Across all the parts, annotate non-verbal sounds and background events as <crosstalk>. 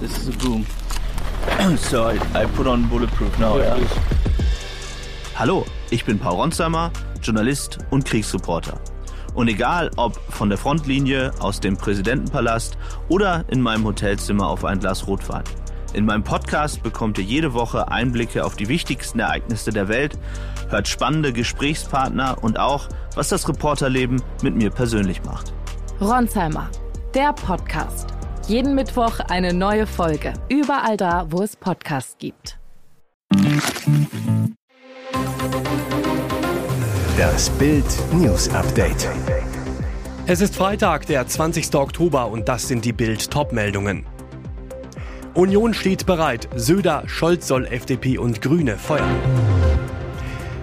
This is a boom. <clears throat> so I, I put on bulletproof now, yeah. Hallo, ich bin Paul Ronsheimer, Journalist und Kriegsreporter. Und egal ob von der Frontlinie, aus dem Präsidentenpalast oder in meinem Hotelzimmer auf ein Glas Rotwein. In meinem Podcast bekommt ihr jede Woche Einblicke auf die wichtigsten Ereignisse der Welt, hört spannende Gesprächspartner und auch, was das Reporterleben mit mir persönlich macht. Ronsheimer, der Podcast. Jeden Mittwoch eine neue Folge. Überall da, wo es Podcasts gibt. Das Bild News Update. Es ist Freitag, der 20. Oktober und das sind die Bild Topmeldungen. Union steht bereit. Söder, Scholz soll FDP und Grüne feuern.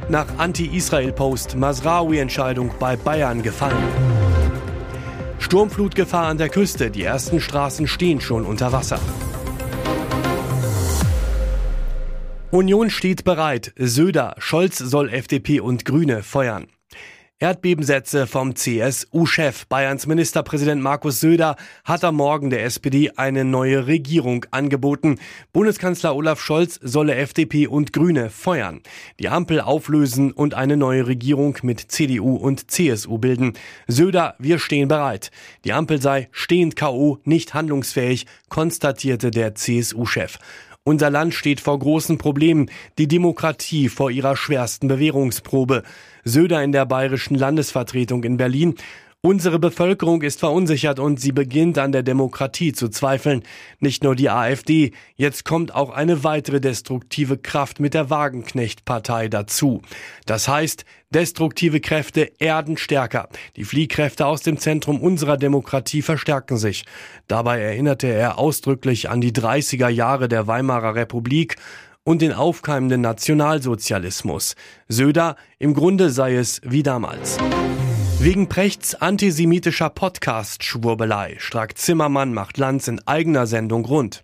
Nach Anti-Israel-Post Masraoui-Entscheidung bei Bayern gefallen. Sturmflutgefahr an der Küste. Die ersten Straßen stehen schon unter Wasser. Union steht bereit. Söder, Scholz soll FDP und Grüne feuern. Erdbebensätze vom CSU-Chef. Bayerns Ministerpräsident Markus Söder hat am Morgen der SPD eine neue Regierung angeboten. Bundeskanzler Olaf Scholz solle FDP und Grüne feuern, die Ampel auflösen und eine neue Regierung mit CDU und CSU bilden. Söder, wir stehen bereit. Die Ampel sei stehend K.O., nicht handlungsfähig, konstatierte der CSU-Chef. Unser Land steht vor großen Problemen, die Demokratie vor ihrer schwersten Bewährungsprobe. Söder in der bayerischen Landesvertretung in Berlin. Unsere Bevölkerung ist verunsichert und sie beginnt an der Demokratie zu zweifeln. Nicht nur die AfD, jetzt kommt auch eine weitere destruktive Kraft mit der Wagenknecht-Partei dazu. Das heißt, destruktive Kräfte erden stärker. Die Fliehkräfte aus dem Zentrum unserer Demokratie verstärken sich. Dabei erinnerte er ausdrücklich an die 30er Jahre der Weimarer Republik und den aufkeimenden Nationalsozialismus. Söder, im Grunde sei es wie damals. Wegen Prechts antisemitischer Podcast-Schwurbelei. Strack Zimmermann macht Lanz in eigener Sendung rund.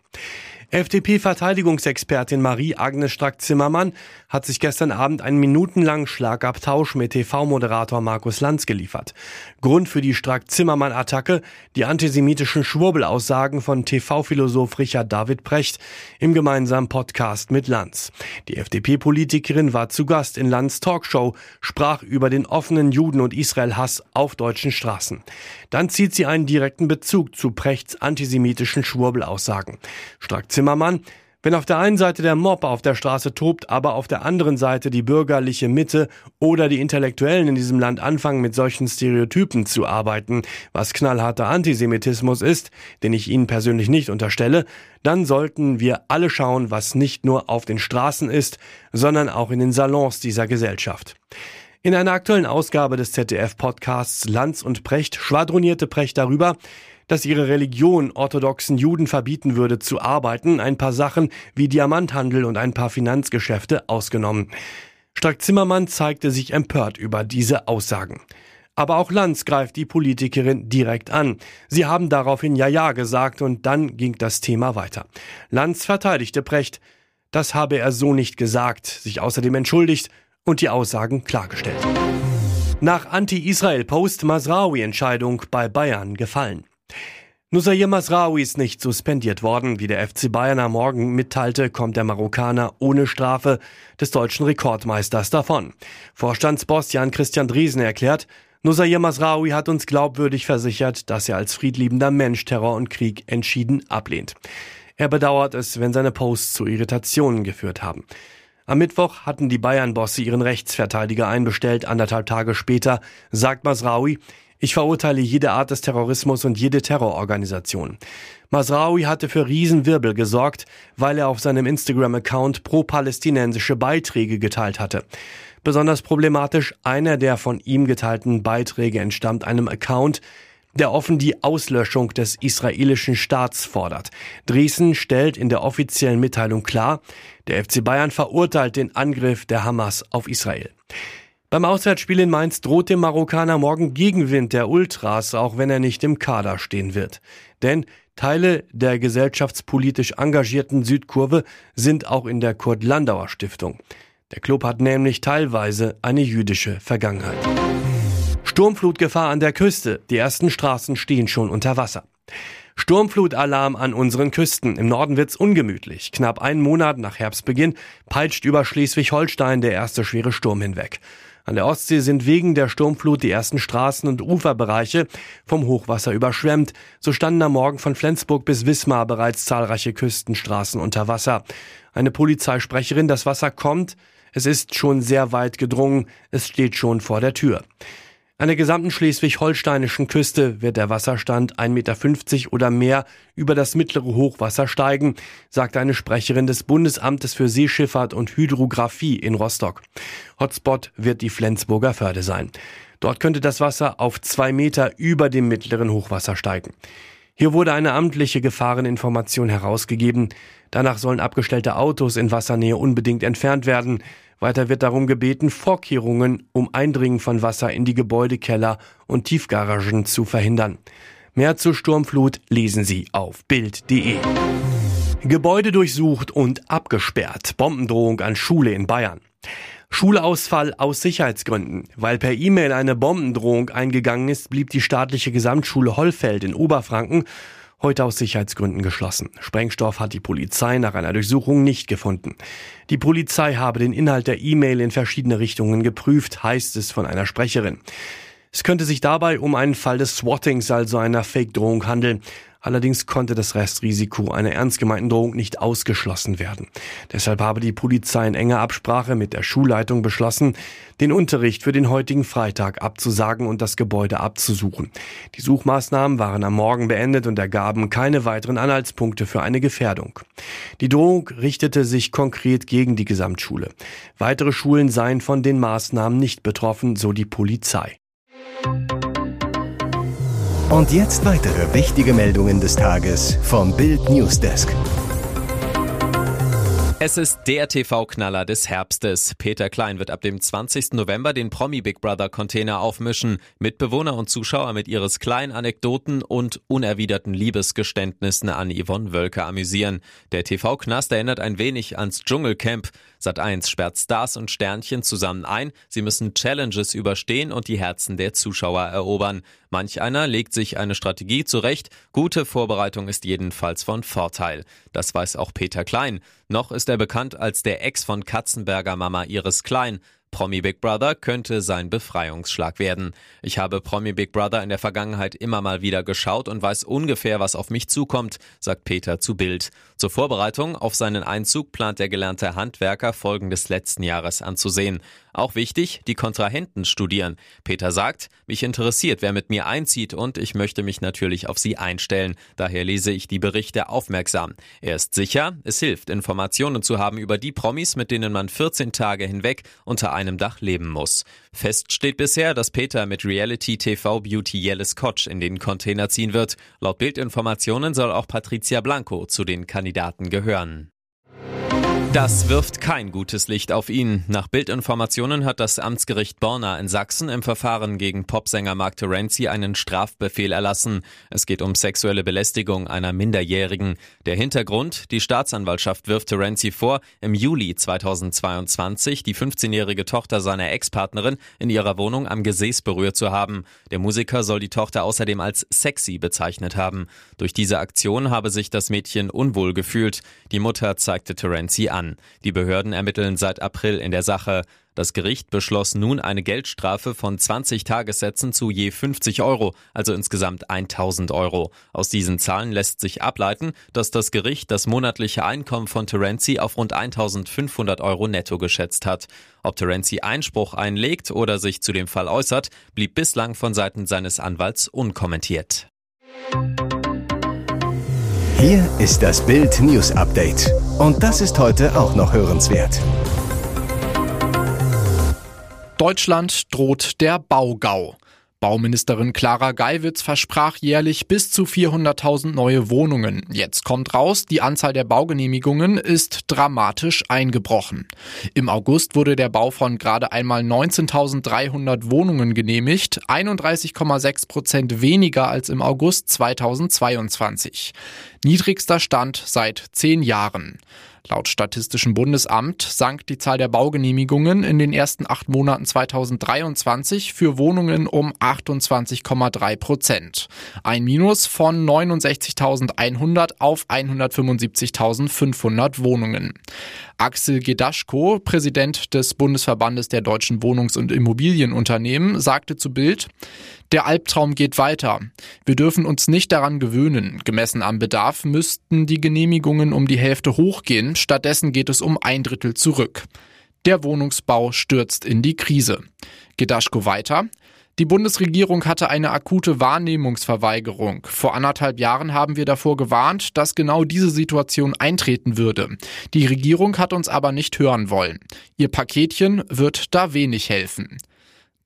FDP-Verteidigungsexpertin Marie-Agnes Strack-Zimmermann hat sich gestern Abend einen minutenlangen Schlagabtausch mit TV-Moderator Markus Lanz geliefert. Grund für die Strack-Zimmermann-Attacke die antisemitischen Schwurbelaussagen von TV-Philosoph Richard David Precht im gemeinsamen Podcast mit Lanz. Die FDP-Politikerin war zu Gast in Lanz Talkshow, sprach über den offenen Juden- und Israel-Hass auf deutschen Straßen. Dann zieht sie einen direkten Bezug zu Prechts antisemitischen Schwurbelaussagen. Strack Zimmermann, wenn auf der einen Seite der Mob auf der Straße tobt, aber auf der anderen Seite die bürgerliche Mitte oder die Intellektuellen in diesem Land anfangen, mit solchen Stereotypen zu arbeiten, was knallharter Antisemitismus ist, den ich Ihnen persönlich nicht unterstelle, dann sollten wir alle schauen, was nicht nur auf den Straßen ist, sondern auch in den Salons dieser Gesellschaft. In einer aktuellen Ausgabe des ZDF-Podcasts Lanz und Precht schwadronierte Precht darüber, dass ihre Religion orthodoxen Juden verbieten würde zu arbeiten, ein paar Sachen wie Diamanthandel und ein paar Finanzgeschäfte ausgenommen. Strack-Zimmermann zeigte sich empört über diese Aussagen. Aber auch Lanz greift die Politikerin direkt an. Sie haben daraufhin Ja-Ja gesagt und dann ging das Thema weiter. Lanz verteidigte Precht. Das habe er so nicht gesagt, sich außerdem entschuldigt und die Aussagen klargestellt. Nach Anti-Israel-Post Masraoui-Entscheidung bei Bayern gefallen. Nusayr Masraoui ist nicht suspendiert worden. Wie der FC Bayern am Morgen mitteilte, kommt der Marokkaner ohne Strafe des deutschen Rekordmeisters davon. Vorstandsboss Jan-Christian Driesen erklärt, Nusayr Masraoui hat uns glaubwürdig versichert, dass er als friedliebender Mensch Terror und Krieg entschieden ablehnt. Er bedauert es, wenn seine Posts zu Irritationen geführt haben. Am Mittwoch hatten die Bayern-Bosse ihren Rechtsverteidiger einbestellt. Anderthalb Tage später sagt Masraoui, ich verurteile jede Art des Terrorismus und jede Terrororganisation. Masraoui hatte für Riesenwirbel gesorgt, weil er auf seinem Instagram-Account pro-palästinensische Beiträge geteilt hatte. Besonders problematisch, einer der von ihm geteilten Beiträge entstammt einem Account, der offen die Auslöschung des israelischen Staats fordert. Dresden stellt in der offiziellen Mitteilung klar, der FC Bayern verurteilt den Angriff der Hamas auf Israel. Beim Auswärtsspiel in Mainz droht dem Marokkaner morgen Gegenwind der Ultras, auch wenn er nicht im Kader stehen wird. Denn Teile der gesellschaftspolitisch engagierten Südkurve sind auch in der Kurt-Landauer Stiftung. Der Club hat nämlich teilweise eine jüdische Vergangenheit. Sturmflutgefahr an der Küste. Die ersten Straßen stehen schon unter Wasser. Sturmflutalarm an unseren Küsten. Im Norden wird's ungemütlich. Knapp einen Monat nach Herbstbeginn peitscht über Schleswig-Holstein der erste schwere Sturm hinweg. An der Ostsee sind wegen der Sturmflut die ersten Straßen und Uferbereiche vom Hochwasser überschwemmt. So standen am Morgen von Flensburg bis Wismar bereits zahlreiche Küstenstraßen unter Wasser. Eine Polizeisprecherin, das Wasser kommt, es ist schon sehr weit gedrungen, es steht schon vor der Tür. An der gesamten schleswig-holsteinischen Küste wird der Wasserstand 1,50 Meter oder mehr über das mittlere Hochwasser steigen, sagt eine Sprecherin des Bundesamtes für Seeschifffahrt und Hydrographie in Rostock. Hotspot wird die Flensburger Förde sein. Dort könnte das Wasser auf zwei Meter über dem mittleren Hochwasser steigen. Hier wurde eine amtliche Gefahreninformation herausgegeben. Danach sollen abgestellte Autos in Wassernähe unbedingt entfernt werden. Weiter wird darum gebeten, Vorkehrungen um Eindringen von Wasser in die Gebäudekeller und Tiefgaragen zu verhindern. Mehr zur Sturmflut lesen Sie auf Bild.de. Gebäude durchsucht und abgesperrt. Bombendrohung an Schule in Bayern. Schulausfall aus Sicherheitsgründen. Weil per E-Mail eine Bombendrohung eingegangen ist, blieb die staatliche Gesamtschule Hollfeld in Oberfranken heute aus Sicherheitsgründen geschlossen. Sprengstoff hat die Polizei nach einer Durchsuchung nicht gefunden. Die Polizei habe den Inhalt der E-Mail in verschiedene Richtungen geprüft, heißt es von einer Sprecherin. Es könnte sich dabei um einen Fall des Swattings, also einer Fake-Drohung handeln. Allerdings konnte das Restrisiko einer ernst gemeinten Drohung nicht ausgeschlossen werden. Deshalb habe die Polizei in enger Absprache mit der Schulleitung beschlossen, den Unterricht für den heutigen Freitag abzusagen und das Gebäude abzusuchen. Die Suchmaßnahmen waren am Morgen beendet und ergaben keine weiteren Anhaltspunkte für eine Gefährdung. Die Drohung richtete sich konkret gegen die Gesamtschule. Weitere Schulen seien von den Maßnahmen nicht betroffen, so die Polizei. Und jetzt weitere wichtige Meldungen des Tages vom Bild Newsdesk. Es ist der TV-Knaller des Herbstes. Peter Klein wird ab dem 20. November den Promi Big Brother Container aufmischen. Mitbewohner und Zuschauer mit ihres kleinen Anekdoten und unerwiderten Liebesgeständnissen an Yvonne Wölker amüsieren. Der TV-Knast erinnert ein wenig ans Dschungelcamp. Sat1 sperrt Stars und Sternchen zusammen ein. Sie müssen Challenges überstehen und die Herzen der Zuschauer erobern. Manch einer legt sich eine Strategie zurecht. Gute Vorbereitung ist jedenfalls von Vorteil. Das weiß auch Peter Klein. Noch ist er bekannt als der Ex von Katzenberger Mama Iris Klein. Promi Big Brother könnte sein Befreiungsschlag werden. Ich habe Promi Big Brother in der Vergangenheit immer mal wieder geschaut und weiß ungefähr, was auf mich zukommt, sagt Peter zu Bild. Zur Vorbereitung auf seinen Einzug plant der gelernte Handwerker Folgen des letzten Jahres anzusehen. Auch wichtig, die Kontrahenten studieren. Peter sagt, mich interessiert, wer mit mir einzieht und ich möchte mich natürlich auf sie einstellen. Daher lese ich die Berichte aufmerksam. Er ist sicher, es hilft, Informationen zu haben über die Promis, mit denen man 14 Tage hinweg unter einem Dach leben muss. Fest steht bisher, dass Peter mit Reality TV Beauty Yellis Koch in den Container ziehen wird. Laut Bildinformationen soll auch Patricia Blanco zu den Kandidaten gehören. Das wirft kein gutes Licht auf ihn. Nach Bildinformationen hat das Amtsgericht Borna in Sachsen im Verfahren gegen Popsänger Mark Terenzi einen Strafbefehl erlassen. Es geht um sexuelle Belästigung einer Minderjährigen. Der Hintergrund, die Staatsanwaltschaft wirft Terenzi vor, im Juli 2022 die 15-jährige Tochter seiner Ex-Partnerin in ihrer Wohnung am Gesäß berührt zu haben. Der Musiker soll die Tochter außerdem als sexy bezeichnet haben. Durch diese Aktion habe sich das Mädchen unwohl gefühlt. Die Mutter zeigte Terenzi an an. Die Behörden ermitteln seit April in der Sache. Das Gericht beschloss nun eine Geldstrafe von 20 Tagessätzen zu je 50 Euro, also insgesamt 1000 Euro. Aus diesen Zahlen lässt sich ableiten, dass das Gericht das monatliche Einkommen von Terenzi auf rund 1500 Euro netto geschätzt hat. Ob Terenzi Einspruch einlegt oder sich zu dem Fall äußert, blieb bislang von Seiten seines Anwalts unkommentiert. Hier ist das Bild News Update. Und das ist heute auch noch hörenswert. Deutschland droht der Baugau. Bauministerin Clara Geiwitz versprach jährlich bis zu 400.000 neue Wohnungen. Jetzt kommt raus, die Anzahl der Baugenehmigungen ist dramatisch eingebrochen. Im August wurde der Bau von gerade einmal 19.300 Wohnungen genehmigt, 31,6 Prozent weniger als im August 2022. Niedrigster Stand seit zehn Jahren. Laut Statistischem Bundesamt sank die Zahl der Baugenehmigungen in den ersten acht Monaten 2023 für Wohnungen um 28,3 Prozent. Ein Minus von 69.100 auf 175.500 Wohnungen. Axel Gedaschko, Präsident des Bundesverbandes der deutschen Wohnungs- und Immobilienunternehmen, sagte zu Bild, der Albtraum geht weiter. Wir dürfen uns nicht daran gewöhnen. Gemessen am Bedarf müssten die Genehmigungen um die Hälfte hochgehen. Stattdessen geht es um ein Drittel zurück. Der Wohnungsbau stürzt in die Krise. Gedaschko weiter. Die Bundesregierung hatte eine akute Wahrnehmungsverweigerung. Vor anderthalb Jahren haben wir davor gewarnt, dass genau diese Situation eintreten würde. Die Regierung hat uns aber nicht hören wollen. Ihr Paketchen wird da wenig helfen.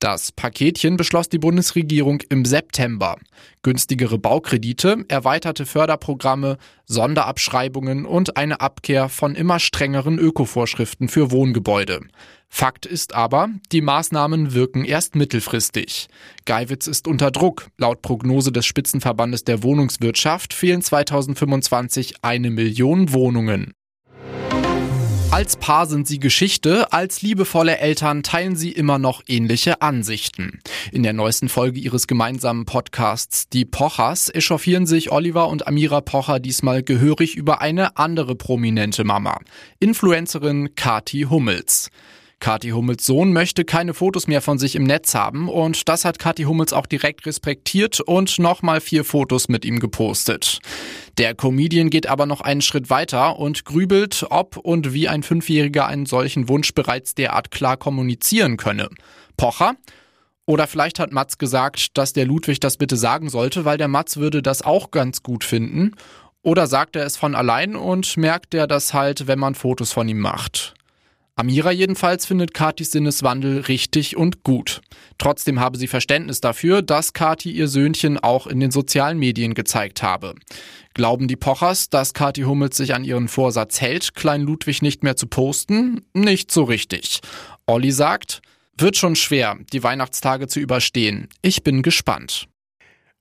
Das Paketchen beschloss die Bundesregierung im September. Günstigere Baukredite, erweiterte Förderprogramme, Sonderabschreibungen und eine Abkehr von immer strengeren Ökovorschriften für Wohngebäude. Fakt ist aber, die Maßnahmen wirken erst mittelfristig. Geiwitz ist unter Druck. Laut Prognose des Spitzenverbandes der Wohnungswirtschaft fehlen 2025 eine Million Wohnungen. Als Paar sind sie Geschichte, als liebevolle Eltern teilen sie immer noch ähnliche Ansichten. In der neuesten Folge ihres gemeinsamen Podcasts Die Pochers echauffieren sich Oliver und Amira Pocher diesmal gehörig über eine andere prominente Mama, Influencerin Kati Hummels. Kathi Hummels Sohn möchte keine Fotos mehr von sich im Netz haben und das hat Kathi Hummels auch direkt respektiert und nochmal vier Fotos mit ihm gepostet. Der Comedian geht aber noch einen Schritt weiter und grübelt, ob und wie ein Fünfjähriger einen solchen Wunsch bereits derart klar kommunizieren könne. Pocher? Oder vielleicht hat Mats gesagt, dass der Ludwig das bitte sagen sollte, weil der Mats würde das auch ganz gut finden. Oder sagt er es von allein und merkt er das halt, wenn man Fotos von ihm macht. Amira jedenfalls findet Katis Sinneswandel richtig und gut. Trotzdem habe sie Verständnis dafür, dass Kati ihr Söhnchen auch in den sozialen Medien gezeigt habe. Glauben die Pochers, dass Kati Hummels sich an ihren Vorsatz hält, Klein Ludwig nicht mehr zu posten? Nicht so richtig. Olli sagt, wird schon schwer, die Weihnachtstage zu überstehen. Ich bin gespannt.